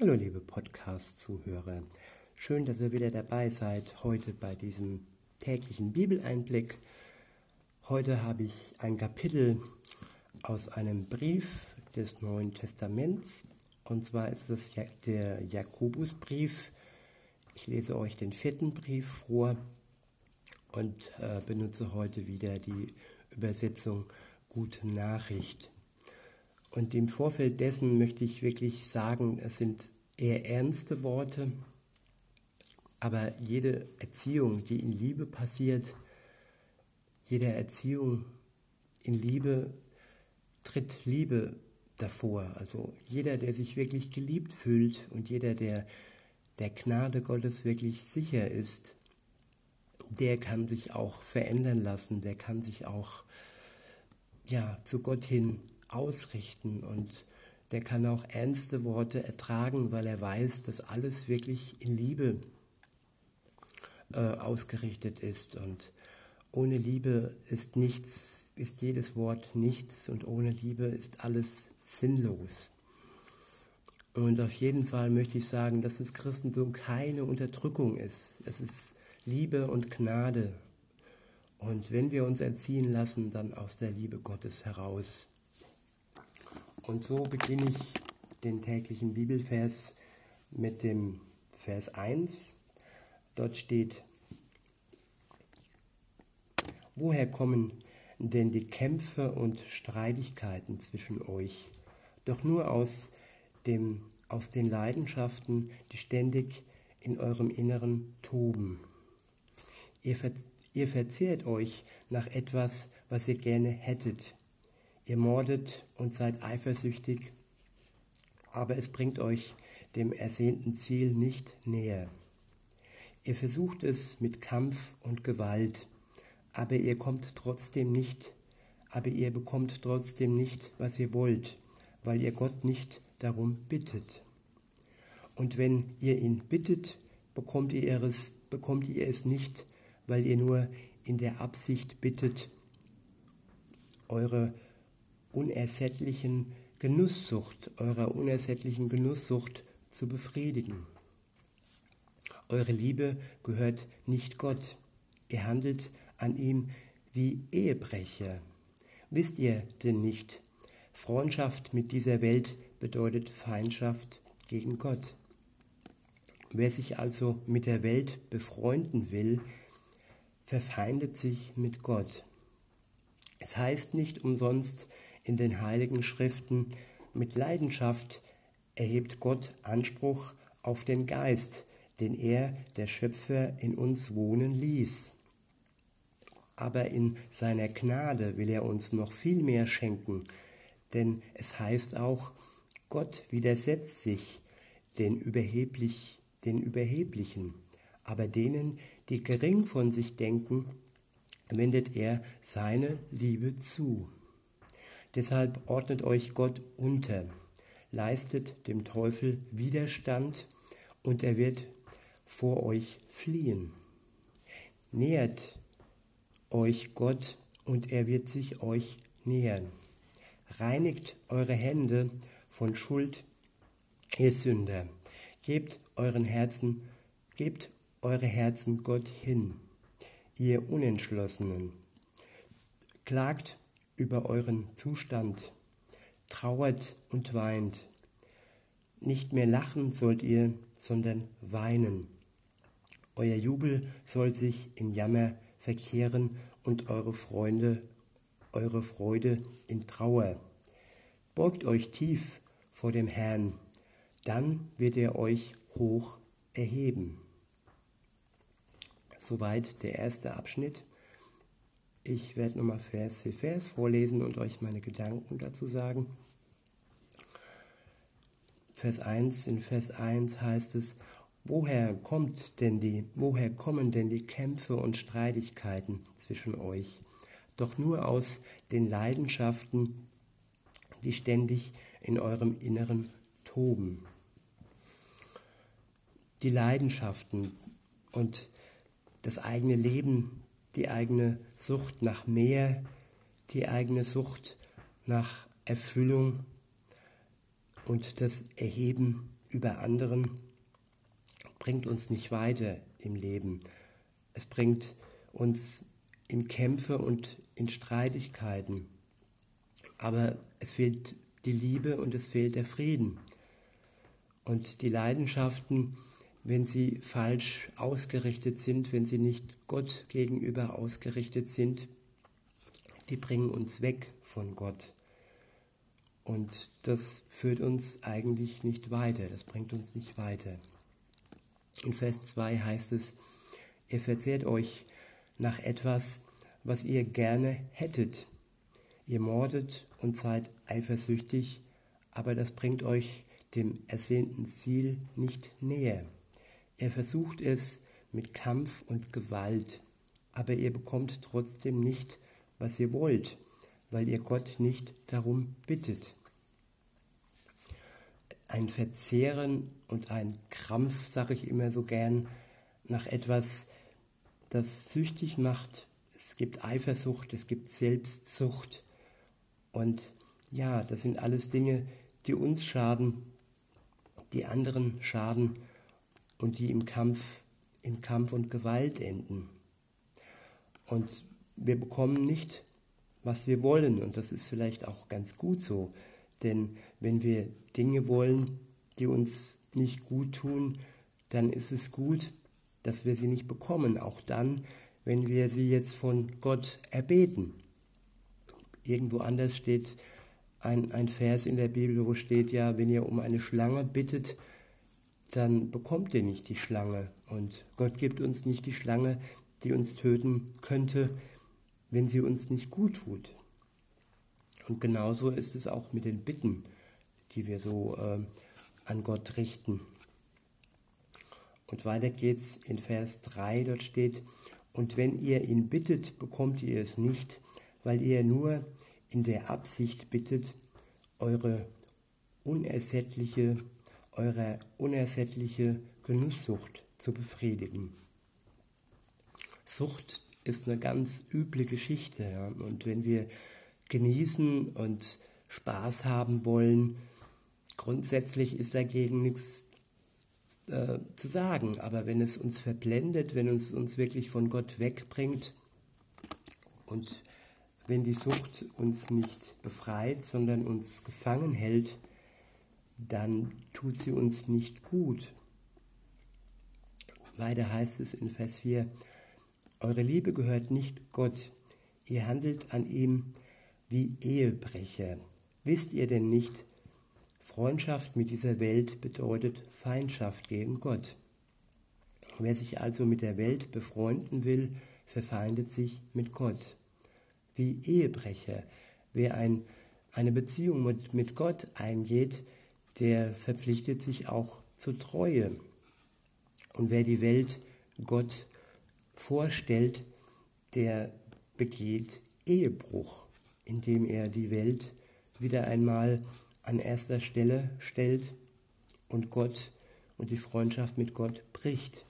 Hallo liebe Podcast-Zuhörer, schön, dass ihr wieder dabei seid heute bei diesem täglichen Bibeleinblick. Heute habe ich ein Kapitel aus einem Brief des Neuen Testaments und zwar ist es der Jakobusbrief. Ich lese euch den vierten Brief vor und äh, benutze heute wieder die Übersetzung Gute Nachricht. Und im Vorfeld dessen möchte ich wirklich sagen, es sind eher ernste Worte, aber jede Erziehung, die in Liebe passiert, jede Erziehung in Liebe tritt Liebe davor. Also jeder, der sich wirklich geliebt fühlt und jeder, der der Gnade Gottes wirklich sicher ist, der kann sich auch verändern lassen, der kann sich auch ja, zu Gott hin ausrichten und der kann auch ernste Worte ertragen, weil er weiß, dass alles wirklich in Liebe äh, ausgerichtet ist. Und ohne Liebe ist nichts, ist jedes Wort nichts und ohne Liebe ist alles sinnlos. Und auf jeden Fall möchte ich sagen, dass das Christentum keine Unterdrückung ist. Es ist Liebe und Gnade. Und wenn wir uns erziehen lassen, dann aus der Liebe Gottes heraus. Und so beginne ich den täglichen Bibelvers mit dem Vers 1. Dort steht, woher kommen denn die Kämpfe und Streitigkeiten zwischen euch? Doch nur aus, dem, aus den Leidenschaften, die ständig in eurem Inneren toben. Ihr, ver, ihr verzehrt euch nach etwas, was ihr gerne hättet Ihr mordet und seid eifersüchtig, aber es bringt euch dem ersehnten Ziel nicht näher. Ihr versucht es mit Kampf und Gewalt, aber ihr kommt trotzdem nicht, aber ihr bekommt trotzdem nicht, was ihr wollt, weil ihr Gott nicht darum bittet. Und wenn ihr ihn bittet, bekommt ihr es, bekommt ihr es nicht, weil ihr nur in der Absicht bittet, eure unersättlichen Genusssucht, eurer unersättlichen Genusssucht zu befriedigen. Eure Liebe gehört nicht Gott. Ihr handelt an ihm wie Ehebrecher. Wisst ihr denn nicht, Freundschaft mit dieser Welt bedeutet Feindschaft gegen Gott. Wer sich also mit der Welt befreunden will, verfeindet sich mit Gott. Es heißt nicht umsonst, in den heiligen Schriften, mit Leidenschaft erhebt Gott Anspruch auf den Geist, den er, der Schöpfer, in uns wohnen ließ. Aber in seiner Gnade will er uns noch viel mehr schenken, denn es heißt auch, Gott widersetzt sich den, Überheblich, den Überheblichen, aber denen, die gering von sich denken, wendet er seine Liebe zu. Deshalb ordnet euch Gott unter, leistet dem Teufel Widerstand und er wird vor euch fliehen. Nähert euch Gott und er wird sich euch nähern. Reinigt eure Hände von Schuld, ihr Sünder. Gebt euren Herzen, gebt eure Herzen Gott hin, ihr Unentschlossenen. Klagt über euren Zustand, trauert und weint. Nicht mehr lachen sollt ihr, sondern weinen. Euer Jubel soll sich in Jammer verkehren und eure Freunde, eure Freude in Trauer. Beugt euch tief vor dem Herrn, dann wird er euch hoch erheben. Soweit der erste Abschnitt. Ich werde nochmal Vers für Vers vorlesen und euch meine Gedanken dazu sagen. Vers 1, in Vers 1 heißt es, woher kommt denn die, woher kommen denn die Kämpfe und Streitigkeiten zwischen euch? Doch nur aus den Leidenschaften, die ständig in eurem Inneren toben. Die Leidenschaften und das eigene Leben die eigene Sucht nach mehr, die eigene Sucht nach Erfüllung und das Erheben über anderen bringt uns nicht weiter im Leben. Es bringt uns in Kämpfe und in Streitigkeiten. Aber es fehlt die Liebe und es fehlt der Frieden. Und die Leidenschaften, wenn sie falsch ausgerichtet sind, wenn sie nicht Gott gegenüber ausgerichtet sind, die bringen uns weg von Gott. Und das führt uns eigentlich nicht weiter, das bringt uns nicht weiter. In Vers 2 heißt es, ihr verzehrt euch nach etwas, was ihr gerne hättet. Ihr mordet und seid eifersüchtig, aber das bringt euch dem ersehnten Ziel nicht näher. Ihr versucht es mit Kampf und Gewalt, aber ihr bekommt trotzdem nicht, was ihr wollt, weil ihr Gott nicht darum bittet. Ein Verzehren und ein Krampf, sage ich immer so gern, nach etwas, das süchtig macht. Es gibt Eifersucht, es gibt Selbstsucht. Und ja, das sind alles Dinge, die uns schaden, die anderen schaden und die im Kampf, in Kampf und Gewalt enden. Und wir bekommen nicht, was wir wollen. Und das ist vielleicht auch ganz gut so. Denn wenn wir Dinge wollen, die uns nicht gut tun, dann ist es gut, dass wir sie nicht bekommen. Auch dann, wenn wir sie jetzt von Gott erbeten. Irgendwo anders steht ein, ein Vers in der Bibel, wo steht ja, wenn ihr um eine Schlange bittet, dann bekommt ihr nicht die Schlange. Und Gott gibt uns nicht die Schlange, die uns töten könnte, wenn sie uns nicht gut tut. Und genauso ist es auch mit den Bitten, die wir so äh, an Gott richten. Und weiter geht's in Vers 3, dort steht, und wenn ihr ihn bittet, bekommt ihr es nicht, weil ihr nur in der Absicht bittet, eure unersättliche, eure unersättliche Genusssucht zu befriedigen. Sucht ist eine ganz üble Geschichte. Ja? Und wenn wir genießen und Spaß haben wollen, grundsätzlich ist dagegen nichts äh, zu sagen. Aber wenn es uns verblendet, wenn es uns wirklich von Gott wegbringt und wenn die Sucht uns nicht befreit, sondern uns gefangen hält, dann tut sie uns nicht gut. Weiter heißt es in Vers 4, eure Liebe gehört nicht Gott, ihr handelt an ihm wie Ehebrecher. Wisst ihr denn nicht, Freundschaft mit dieser Welt bedeutet Feindschaft gegen Gott. Wer sich also mit der Welt befreunden will, verfeindet sich mit Gott. Wie Ehebrecher, wer ein, eine Beziehung mit, mit Gott eingeht, der verpflichtet sich auch zur Treue. Und wer die Welt Gott vorstellt, der begeht Ehebruch, indem er die Welt wieder einmal an erster Stelle stellt und Gott und die Freundschaft mit Gott bricht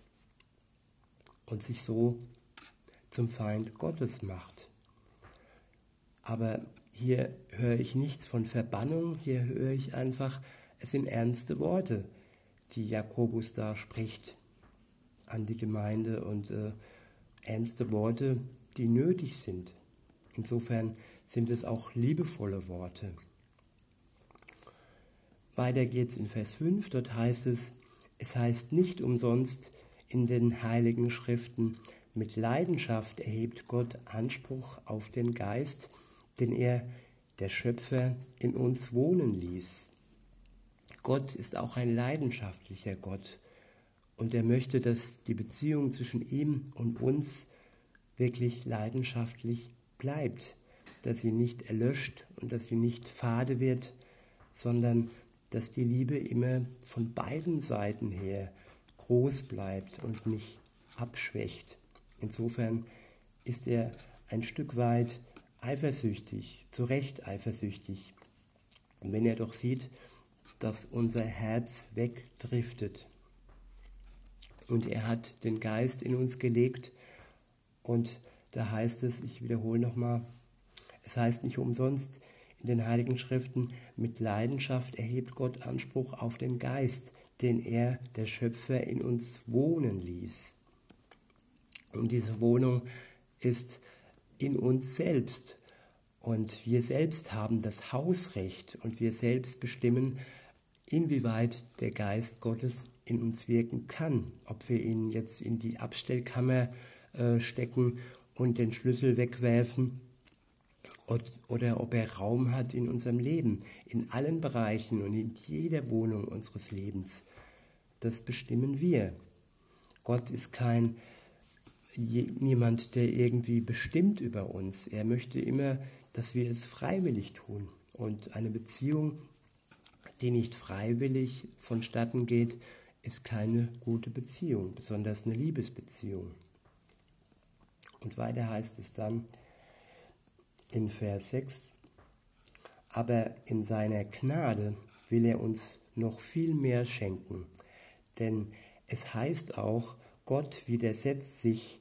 und sich so zum Feind Gottes macht. Aber hier höre ich nichts von Verbannung, hier höre ich einfach, es sind ernste Worte, die Jakobus da spricht an die Gemeinde und äh, ernste Worte, die nötig sind. Insofern sind es auch liebevolle Worte. Weiter geht's in Vers 5, dort heißt es, es heißt nicht umsonst in den heiligen Schriften, mit Leidenschaft erhebt Gott Anspruch auf den Geist, den er, der Schöpfer, in uns wohnen ließ. Gott ist auch ein leidenschaftlicher Gott und er möchte, dass die Beziehung zwischen ihm und uns wirklich leidenschaftlich bleibt, dass sie nicht erlöscht und dass sie nicht fade wird, sondern dass die Liebe immer von beiden Seiten her groß bleibt und nicht abschwächt. Insofern ist er ein Stück weit eifersüchtig, zu Recht eifersüchtig. Und wenn er doch sieht, dass unser Herz wegdriftet, und er hat den Geist in uns gelegt. Und da heißt es, ich wiederhole nochmal, es heißt nicht umsonst in den Heiligen Schriften, mit Leidenschaft erhebt Gott Anspruch auf den Geist, den er, der Schöpfer, in uns wohnen ließ. Und diese Wohnung ist in uns selbst. Und wir selbst haben das Hausrecht und wir selbst bestimmen, inwieweit der Geist Gottes in uns wirken kann. Ob wir ihn jetzt in die Abstellkammer äh, stecken und den Schlüssel wegwerfen oder ob er Raum hat in unserem Leben, in allen Bereichen und in jeder Wohnung unseres Lebens. Das bestimmen wir. Gott ist kein niemand, der irgendwie bestimmt über uns. Er möchte immer, dass wir es freiwillig tun. Und eine Beziehung, die nicht freiwillig vonstatten geht, ist keine gute Beziehung, besonders eine Liebesbeziehung. Und weiter heißt es dann in Vers 6, aber in seiner Gnade will er uns noch viel mehr schenken, denn es heißt auch, Gott widersetzt sich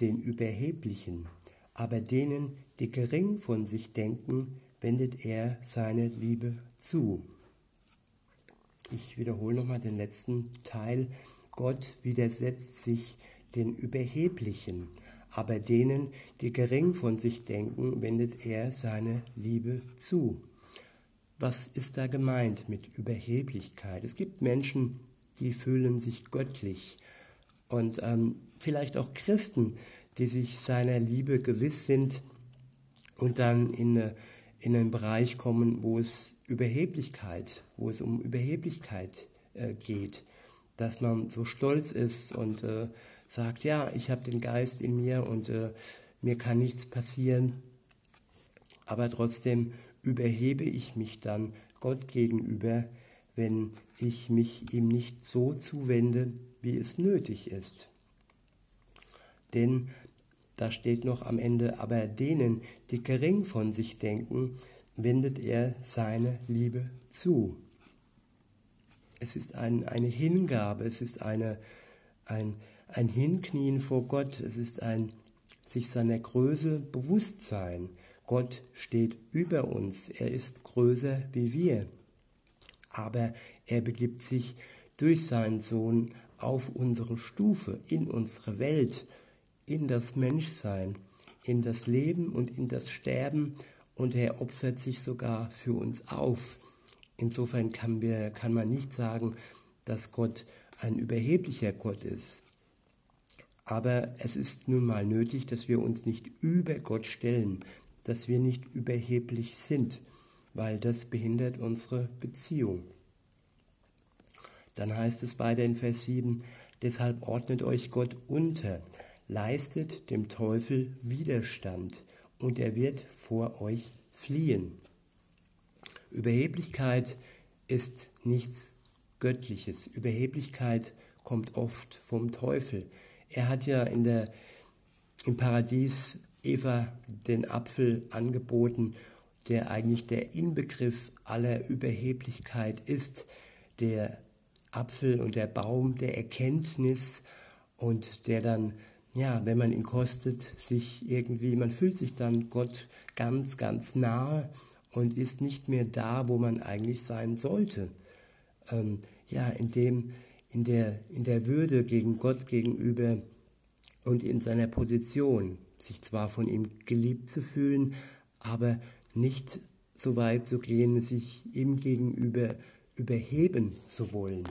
den Überheblichen, aber denen, die gering von sich denken, wendet er seine Liebe zu. Ich wiederhole nochmal den letzten Teil. Gott widersetzt sich den Überheblichen, aber denen, die gering von sich denken, wendet er seine Liebe zu. Was ist da gemeint mit Überheblichkeit? Es gibt Menschen, die fühlen sich göttlich und ähm, vielleicht auch Christen, die sich seiner Liebe gewiss sind und dann in, eine, in einen Bereich kommen, wo es Überheblichkeit, wo es um Überheblichkeit äh, geht, dass man so stolz ist und äh, sagt, ja, ich habe den Geist in mir und äh, mir kann nichts passieren, aber trotzdem überhebe ich mich dann Gott gegenüber, wenn ich mich ihm nicht so zuwende, wie es nötig ist. Denn da steht noch am Ende, aber denen, die gering von sich denken, wendet er seine Liebe zu. Es ist ein, eine Hingabe, es ist eine, ein, ein Hinknien vor Gott, es ist ein sich seiner Größe bewusst sein. Gott steht über uns, er ist größer wie wir. Aber er begibt sich durch seinen Sohn auf unsere Stufe, in unsere Welt, in das Menschsein, in das Leben und in das Sterben und er opfert sich sogar für uns auf. Insofern kann, wir, kann man nicht sagen, dass Gott ein überheblicher Gott ist. Aber es ist nun mal nötig, dass wir uns nicht über Gott stellen, dass wir nicht überheblich sind, weil das behindert unsere Beziehung. Dann heißt es weiter in Vers 7, deshalb ordnet euch Gott unter, leistet dem Teufel Widerstand und er wird vor euch fliehen. Überheblichkeit ist nichts Göttliches. Überheblichkeit kommt oft vom Teufel. Er hat ja in der, im Paradies Eva den Apfel angeboten, der eigentlich der Inbegriff aller Überheblichkeit ist. Der Apfel und der Baum der Erkenntnis und der dann ja, wenn man ihn kostet, sich irgendwie, man fühlt sich dann Gott ganz, ganz nahe und ist nicht mehr da, wo man eigentlich sein sollte. Ähm, ja, in dem, in der, in der Würde gegen Gott gegenüber und in seiner Position, sich zwar von ihm geliebt zu fühlen, aber nicht so weit zu gehen, sich ihm gegenüber überheben zu wollen.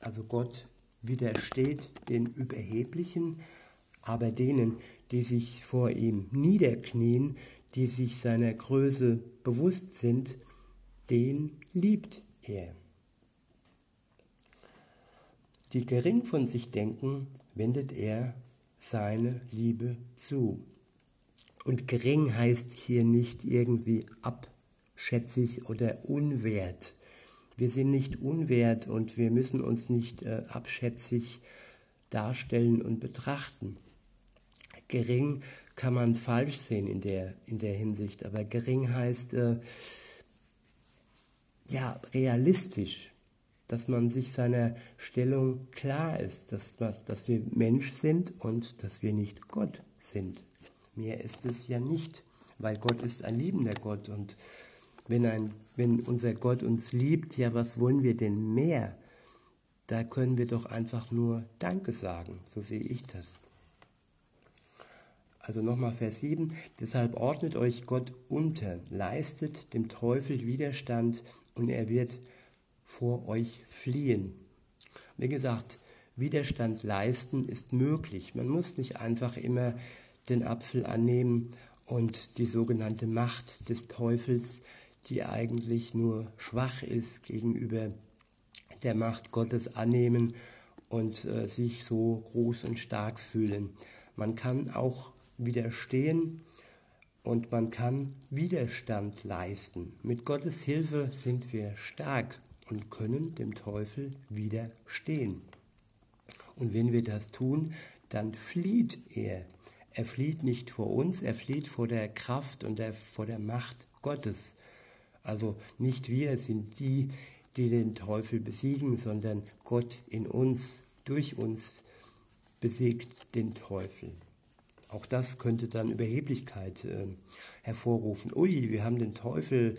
Also Gott widersteht den Überheblichen, aber denen, die sich vor ihm niederknien, die sich seiner Größe bewusst sind, den liebt er. Die gering von sich denken, wendet er seine Liebe zu. Und gering heißt hier nicht irgendwie abschätzig oder unwert. Wir sind nicht unwert und wir müssen uns nicht äh, abschätzig darstellen und betrachten gering kann man falsch sehen in der, in der Hinsicht, aber gering heißt äh, ja realistisch, dass man sich seiner Stellung klar ist, dass, dass wir Mensch sind und dass wir nicht Gott sind. Mehr ist es ja nicht, weil Gott ist ein liebender Gott und wenn, ein, wenn unser Gott uns liebt, ja, was wollen wir denn mehr? da können wir doch einfach nur Danke sagen. So sehe ich das. Also nochmal Vers 7. Deshalb ordnet euch Gott unter, leistet dem Teufel Widerstand und er wird vor euch fliehen. Wie gesagt, Widerstand leisten ist möglich. Man muss nicht einfach immer den Apfel annehmen und die sogenannte Macht des Teufels, die eigentlich nur schwach ist gegenüber der Macht Gottes annehmen und äh, sich so groß und stark fühlen. Man kann auch widerstehen und man kann Widerstand leisten. Mit Gottes Hilfe sind wir stark und können dem Teufel widerstehen. Und wenn wir das tun, dann flieht er. Er flieht nicht vor uns, er flieht vor der Kraft und der, vor der Macht Gottes. Also nicht wir sind die, die den Teufel besiegen, sondern Gott in uns, durch uns besiegt den Teufel. Auch das könnte dann Überheblichkeit äh, hervorrufen. Ui, wir haben den Teufel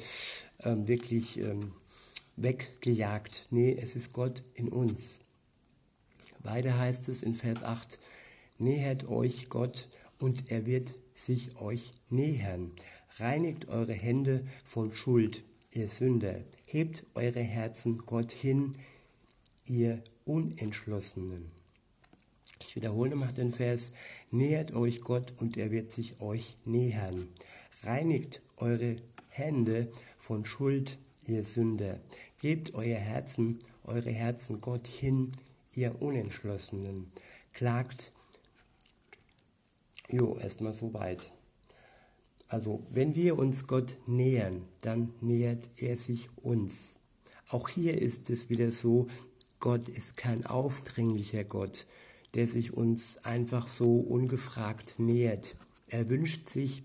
äh, wirklich äh, weggejagt. Nee, es ist Gott in uns. Weiter heißt es in Vers 8, nähert euch Gott und er wird sich euch nähern. Reinigt eure Hände von Schuld, ihr Sünder. Hebt eure Herzen Gott hin, ihr Unentschlossenen. Ich wiederhole nochmal den Vers. Nähert euch Gott und er wird sich euch nähern. Reinigt eure Hände von Schuld, ihr Sünder. Gebt euer Herzen, eure Herzen Gott hin, ihr Unentschlossenen. Klagt. Jo, erstmal so weit. Also, wenn wir uns Gott nähern, dann nähert er sich uns. Auch hier ist es wieder so, Gott ist kein aufdringlicher Gott der sich uns einfach so ungefragt nähert. Er wünscht sich,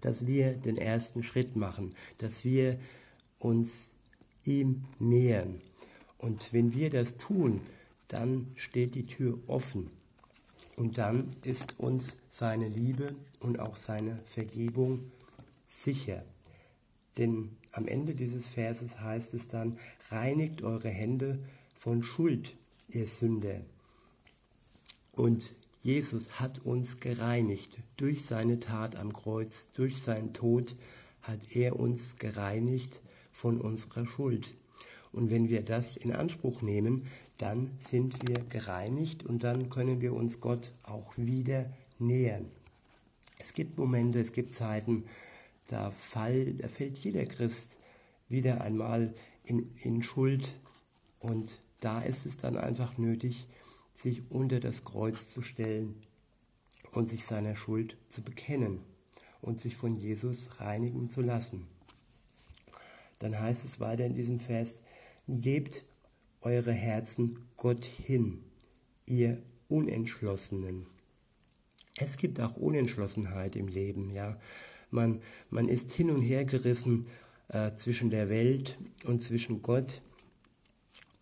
dass wir den ersten Schritt machen, dass wir uns ihm nähern. Und wenn wir das tun, dann steht die Tür offen. Und dann ist uns seine Liebe und auch seine Vergebung sicher. Denn am Ende dieses Verses heißt es dann, reinigt eure Hände von Schuld, ihr Sünder. Und Jesus hat uns gereinigt. Durch seine Tat am Kreuz, durch seinen Tod hat er uns gereinigt von unserer Schuld. Und wenn wir das in Anspruch nehmen, dann sind wir gereinigt und dann können wir uns Gott auch wieder nähern. Es gibt Momente, es gibt Zeiten, da, fall, da fällt jeder Christ wieder einmal in, in Schuld und da ist es dann einfach nötig, sich unter das Kreuz zu stellen und sich seiner Schuld zu bekennen und sich von Jesus reinigen zu lassen. Dann heißt es weiter in diesem Vers, gebt eure Herzen Gott hin, ihr Unentschlossenen. Es gibt auch Unentschlossenheit im Leben, ja. Man, man ist hin und her gerissen äh, zwischen der Welt und zwischen Gott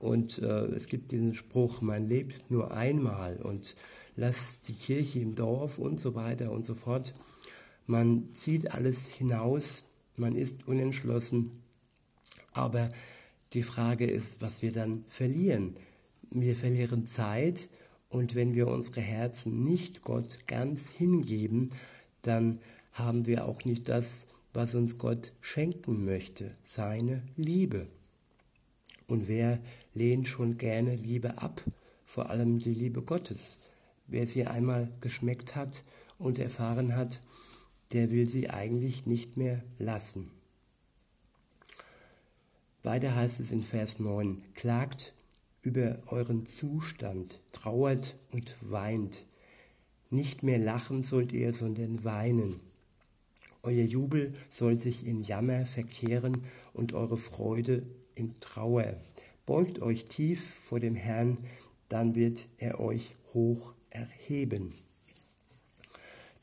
und äh, es gibt diesen Spruch, man lebt nur einmal und lass die Kirche im Dorf und so weiter und so fort. Man zieht alles hinaus, man ist unentschlossen, aber die Frage ist, was wir dann verlieren. Wir verlieren Zeit und wenn wir unsere Herzen nicht Gott ganz hingeben, dann haben wir auch nicht das, was uns Gott schenken möchte, seine Liebe. Und wer lehnt schon gerne Liebe ab, vor allem die Liebe Gottes? Wer sie einmal geschmeckt hat und erfahren hat, der will sie eigentlich nicht mehr lassen. Weiter heißt es in Vers 9, klagt über euren Zustand, trauert und weint. Nicht mehr lachen sollt ihr, sondern weinen. Euer Jubel soll sich in Jammer verkehren und eure Freude in Trauer. Beugt euch tief vor dem Herrn, dann wird er euch hoch erheben.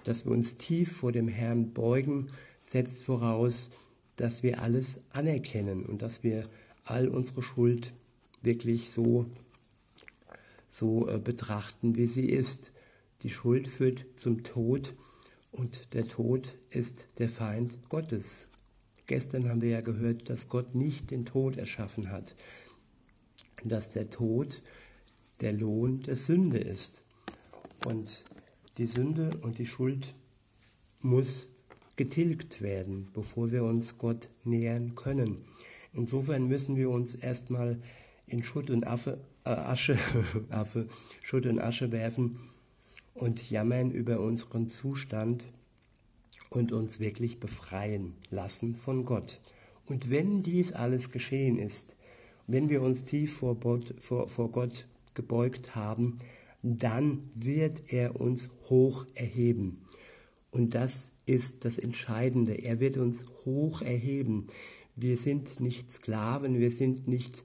Dass wir uns tief vor dem Herrn beugen, setzt voraus, dass wir alles anerkennen und dass wir all unsere Schuld wirklich so, so äh, betrachten, wie sie ist. Die Schuld führt zum Tod und der Tod ist der Feind Gottes. Gestern haben wir ja gehört, dass Gott nicht den Tod erschaffen hat. Dass der Tod der Lohn der Sünde ist. Und die Sünde und die Schuld muss getilgt werden, bevor wir uns Gott nähern können. Insofern müssen wir uns erstmal in Schutt und Affe, äh, Asche, Affe, Schutt und Asche werfen und jammern über unseren Zustand und uns wirklich befreien lassen von Gott. Und wenn dies alles geschehen ist, wenn wir uns tief vor Gott, vor, vor Gott gebeugt haben, dann wird er uns hoch erheben. Und das ist das Entscheidende. Er wird uns hoch erheben. Wir sind nicht Sklaven, wir sind nicht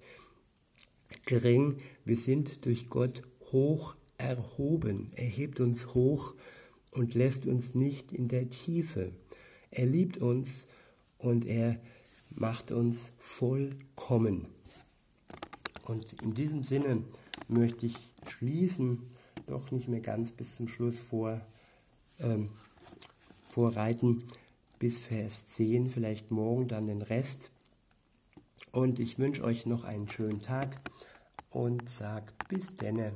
gering, wir sind durch Gott hoch erhoben. Er hebt uns hoch und lässt uns nicht in der Tiefe. Er liebt uns und er macht uns vollkommen. Und in diesem Sinne möchte ich schließen, doch nicht mehr ganz bis zum Schluss vor, ähm, vorreiten, bis Vers 10, vielleicht morgen dann den Rest. Und ich wünsche euch noch einen schönen Tag und sag bis denne.